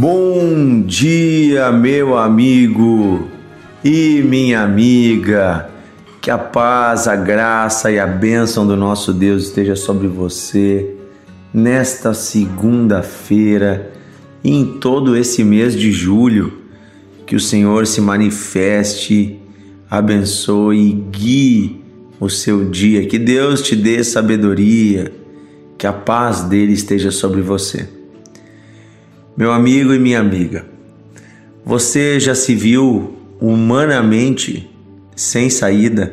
Bom dia, meu amigo e minha amiga. Que a paz, a graça e a bênção do nosso Deus esteja sobre você nesta segunda-feira e em todo esse mês de julho. Que o Senhor se manifeste, abençoe e guie o seu dia. Que Deus te dê sabedoria, que a paz dele esteja sobre você. Meu amigo e minha amiga, você já se viu humanamente sem saída?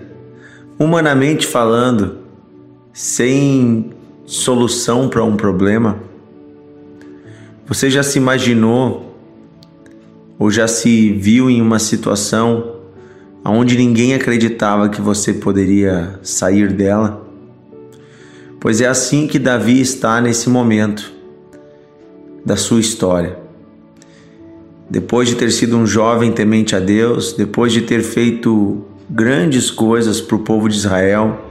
Humanamente falando, sem solução para um problema? Você já se imaginou ou já se viu em uma situação onde ninguém acreditava que você poderia sair dela? Pois é assim que Davi está nesse momento da sua história. Depois de ter sido um jovem temente a Deus, depois de ter feito grandes coisas para o povo de Israel,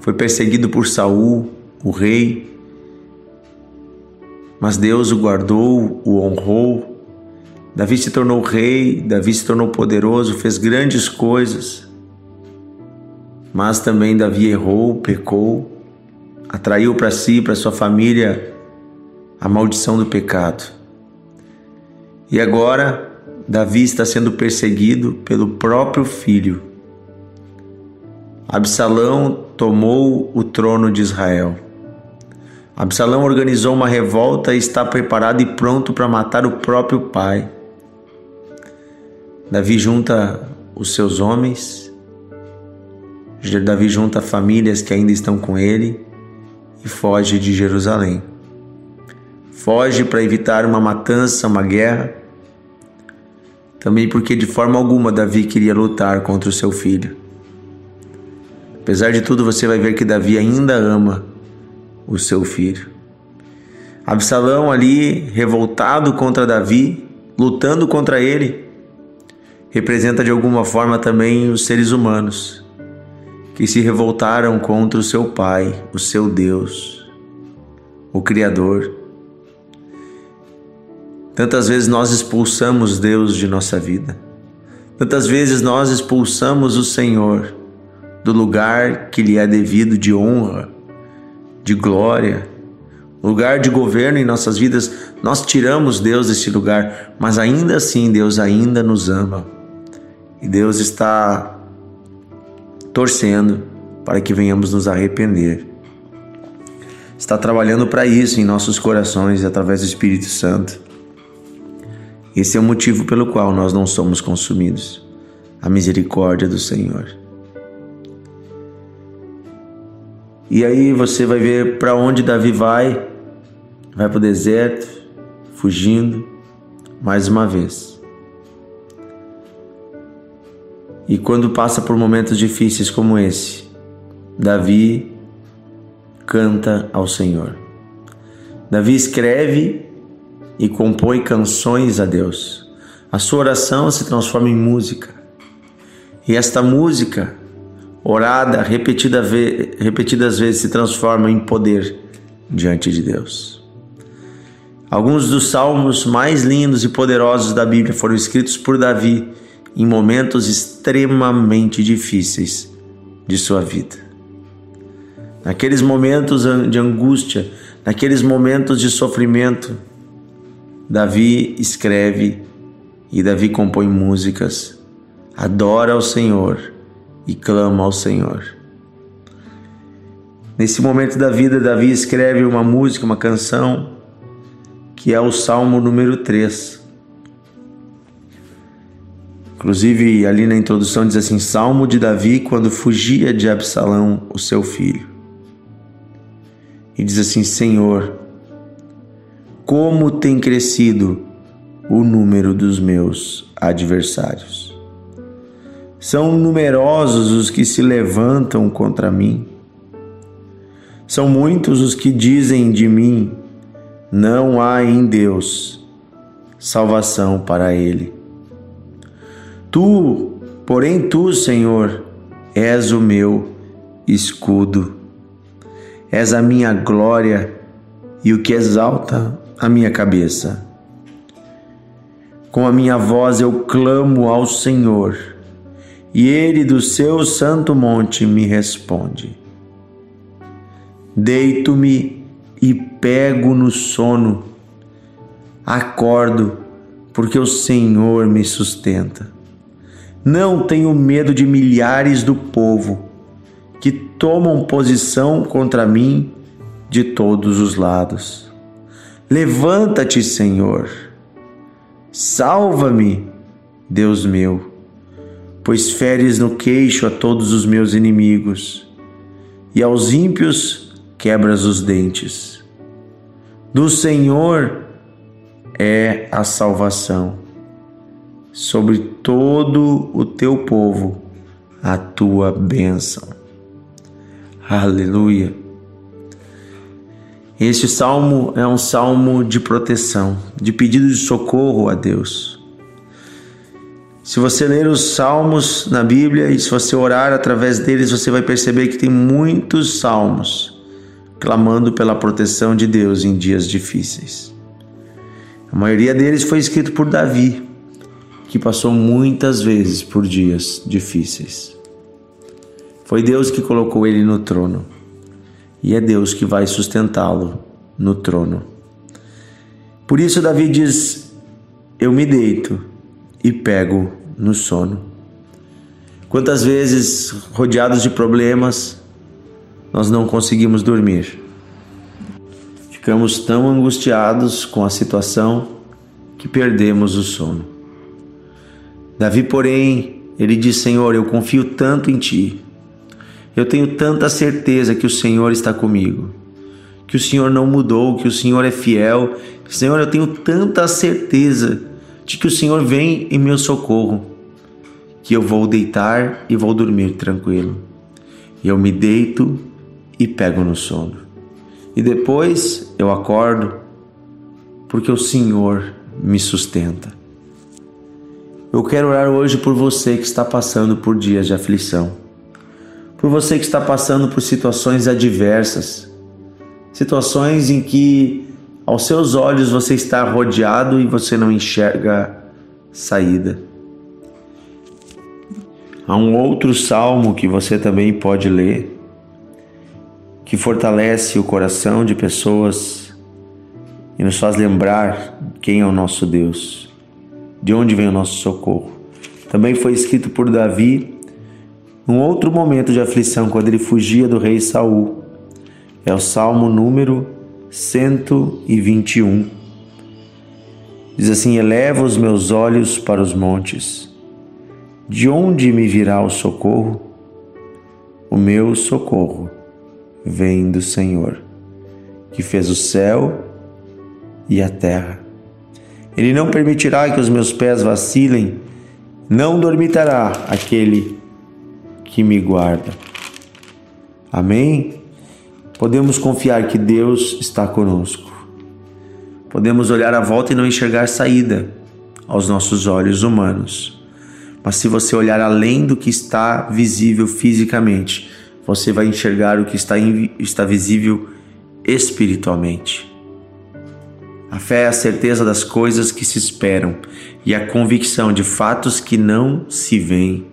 foi perseguido por Saul, o rei, mas Deus o guardou, o honrou. Davi se tornou rei, Davi se tornou poderoso, fez grandes coisas. Mas também Davi errou, pecou, atraiu para si, para sua família, a maldição do pecado. E agora, Davi está sendo perseguido pelo próprio filho. Absalão tomou o trono de Israel. Absalão organizou uma revolta e está preparado e pronto para matar o próprio pai. Davi junta os seus homens, Davi junta famílias que ainda estão com ele e foge de Jerusalém foge para evitar uma matança, uma guerra. Também porque de forma alguma Davi queria lutar contra o seu filho. Apesar de tudo, você vai ver que Davi ainda ama o seu filho. Absalão ali revoltado contra Davi, lutando contra ele, representa de alguma forma também os seres humanos que se revoltaram contra o seu pai, o seu Deus, o Criador. Tantas vezes nós expulsamos Deus de nossa vida. Tantas vezes nós expulsamos o Senhor do lugar que lhe é devido de honra, de glória, lugar de governo em nossas vidas. Nós tiramos Deus desse lugar, mas ainda assim Deus ainda nos ama. E Deus está torcendo para que venhamos nos arrepender. Está trabalhando para isso em nossos corações através do Espírito Santo. Esse é o motivo pelo qual nós não somos consumidos a misericórdia do Senhor. E aí você vai ver para onde Davi vai, vai para o deserto, fugindo, mais uma vez. E quando passa por momentos difíceis como esse, Davi canta ao Senhor. Davi escreve e compõe canções a Deus. A sua oração se transforma em música. E esta música, orada repetida ve repetidas vezes, se transforma em poder diante de Deus. Alguns dos salmos mais lindos e poderosos da Bíblia foram escritos por Davi em momentos extremamente difíceis de sua vida. Naqueles momentos de angústia, naqueles momentos de sofrimento, Davi escreve e Davi compõe músicas, adora ao Senhor e clama ao Senhor. Nesse momento da vida, Davi escreve uma música, uma canção, que é o Salmo número 3. Inclusive, ali na introdução diz assim: Salmo de Davi quando fugia de Absalão, o seu filho. E diz assim: Senhor, como tem crescido o número dos meus adversários. São numerosos os que se levantam contra mim. São muitos os que dizem de mim: não há em Deus salvação para ele. Tu, porém, tu, Senhor, és o meu escudo, és a minha glória e o que exalta a minha cabeça. Com a minha voz eu clamo ao Senhor, e ele do seu santo monte me responde. Deito-me e pego no sono, acordo, porque o Senhor me sustenta. Não tenho medo de milhares do povo que tomam posição contra mim de todos os lados. Levanta-te, Senhor Salva-me, Deus meu, pois feres no queixo a todos os meus inimigos, e aos ímpios quebras os dentes. Do Senhor é a salvação, sobre todo o teu povo a tua bênção. Aleluia. Este salmo é um salmo de proteção, de pedido de socorro a Deus. Se você ler os salmos na Bíblia e se você orar através deles, você vai perceber que tem muitos salmos clamando pela proteção de Deus em dias difíceis. A maioria deles foi escrito por Davi, que passou muitas vezes por dias difíceis. Foi Deus que colocou ele no trono e é Deus que vai sustentá-lo no trono. Por isso, Davi diz: Eu me deito e pego no sono. Quantas vezes, rodeados de problemas, nós não conseguimos dormir? Ficamos tão angustiados com a situação que perdemos o sono. Davi, porém, ele diz: Senhor, eu confio tanto em ti eu tenho tanta certeza que o Senhor está comigo, que o Senhor não mudou, que o Senhor é fiel. Senhor, eu tenho tanta certeza de que o Senhor vem em meu socorro, que eu vou deitar e vou dormir tranquilo. E eu me deito e pego no sono. E depois eu acordo, porque o Senhor me sustenta. Eu quero orar hoje por você que está passando por dias de aflição por você que está passando por situações adversas, situações em que aos seus olhos você está rodeado e você não enxerga saída. Há um outro salmo que você também pode ler, que fortalece o coração de pessoas e nos faz lembrar quem é o nosso Deus, de onde vem o nosso socorro. Também foi escrito por Davi num outro momento de aflição, quando ele fugia do rei Saul. É o Salmo número 121. Diz assim: Eleva os meus olhos para os montes. De onde me virá o socorro? O meu socorro vem do Senhor, que fez o céu e a terra. Ele não permitirá que os meus pés vacilem, não dormitará aquele que me guarda. Amém? Podemos confiar que Deus está conosco. Podemos olhar à volta e não enxergar saída aos nossos olhos humanos. Mas se você olhar além do que está visível fisicamente, você vai enxergar o que está, está visível espiritualmente. A fé é a certeza das coisas que se esperam e a convicção de fatos que não se veem.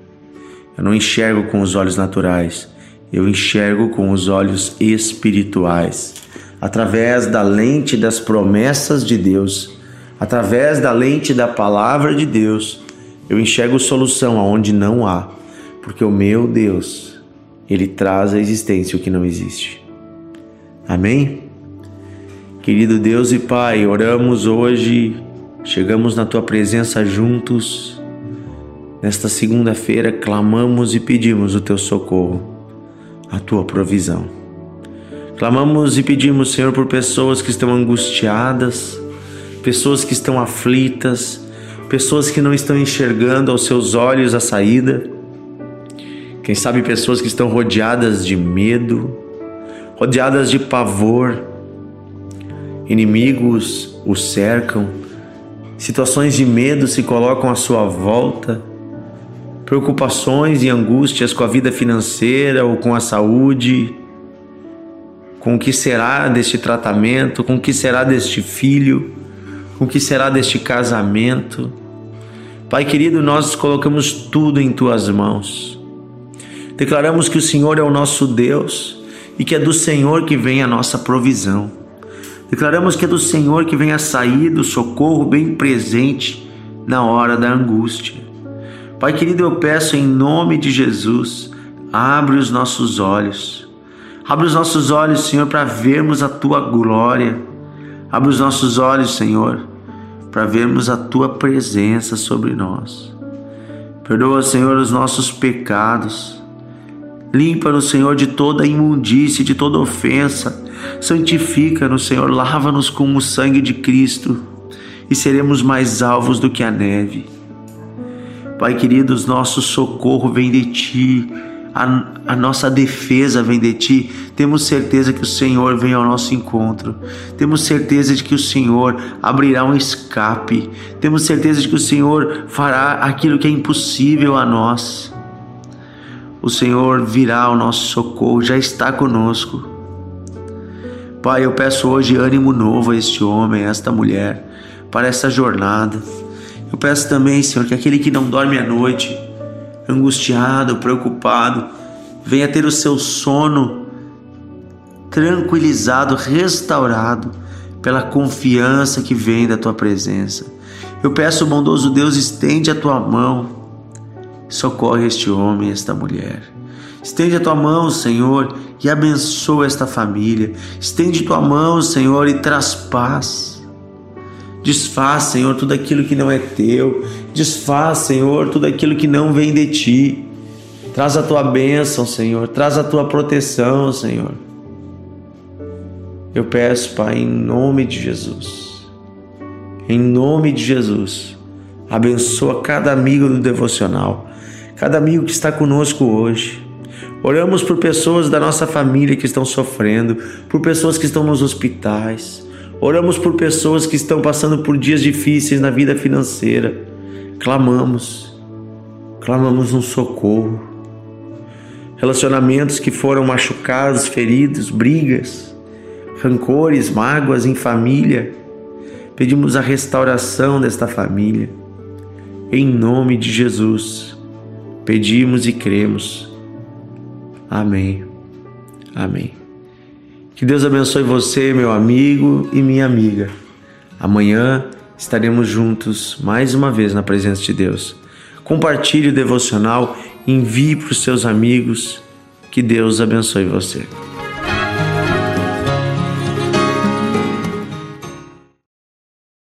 Eu não enxergo com os olhos naturais, eu enxergo com os olhos espirituais. Através da lente das promessas de Deus, através da lente da palavra de Deus, eu enxergo solução aonde não há, porque o meu Deus, ele traz à existência o que não existe. Amém? Querido Deus e Pai, oramos hoje, chegamos na tua presença juntos Nesta segunda-feira, clamamos e pedimos o teu socorro, a tua provisão. Clamamos e pedimos, Senhor, por pessoas que estão angustiadas, pessoas que estão aflitas, pessoas que não estão enxergando aos seus olhos a saída. Quem sabe pessoas que estão rodeadas de medo, rodeadas de pavor, inimigos os cercam, situações de medo se colocam à sua volta preocupações e angústias com a vida financeira ou com a saúde, com o que será deste tratamento, com o que será deste filho, com o que será deste casamento. Pai querido, nós colocamos tudo em tuas mãos. Declaramos que o Senhor é o nosso Deus e que é do Senhor que vem a nossa provisão. Declaramos que é do Senhor que vem a saída, o socorro bem presente na hora da angústia. Pai querido, eu peço em nome de Jesus, abre os nossos olhos. Abre os nossos olhos, Senhor, para vermos a tua glória. Abre os nossos olhos, Senhor, para vermos a tua presença sobre nós. Perdoa, Senhor, os nossos pecados. Limpa-nos, Senhor, de toda imundície, de toda ofensa Santifica-nos, Senhor, lava-nos com o sangue de Cristo e seremos mais alvos do que a neve. Pai querido, nosso socorro vem de Ti, a, a, nossa defesa vem de Ti. Temos certeza que o Senhor vem ao nosso encontro. Temos certeza de que o Senhor abrirá um escape. Temos certeza de que o Senhor fará aquilo que é impossível a nós. O Senhor virá ao nosso socorro, já está conosco. Pai, eu peço hoje ânimo novo a este homem, a esta mulher, para essa jornada. Eu peço também, Senhor, que aquele que não dorme à noite, angustiado, preocupado, venha ter o seu sono tranquilizado, restaurado pela confiança que vem da tua presença. Eu peço, bondoso Deus, estende a tua mão, socorre este homem, esta mulher. Estende a tua mão, Senhor, e abençoa esta família. Estende tua mão, Senhor, e traz paz. Desfaz, Senhor, tudo aquilo que não é teu. Desfaz, Senhor, tudo aquilo que não vem de ti. Traz a tua bênção, Senhor. Traz a tua proteção, Senhor. Eu peço, Pai, em nome de Jesus. Em nome de Jesus. Abençoa cada amigo do devocional, cada amigo que está conosco hoje. Oramos por pessoas da nossa família que estão sofrendo, por pessoas que estão nos hospitais. Oramos por pessoas que estão passando por dias difíceis na vida financeira. Clamamos, clamamos um socorro. Relacionamentos que foram machucados, feridos, brigas, rancores, mágoas em família. Pedimos a restauração desta família. Em nome de Jesus, pedimos e cremos. Amém. Amém. Que Deus abençoe você, meu amigo e minha amiga. Amanhã estaremos juntos mais uma vez na presença de Deus. Compartilhe o devocional, envie para os seus amigos. Que Deus abençoe você.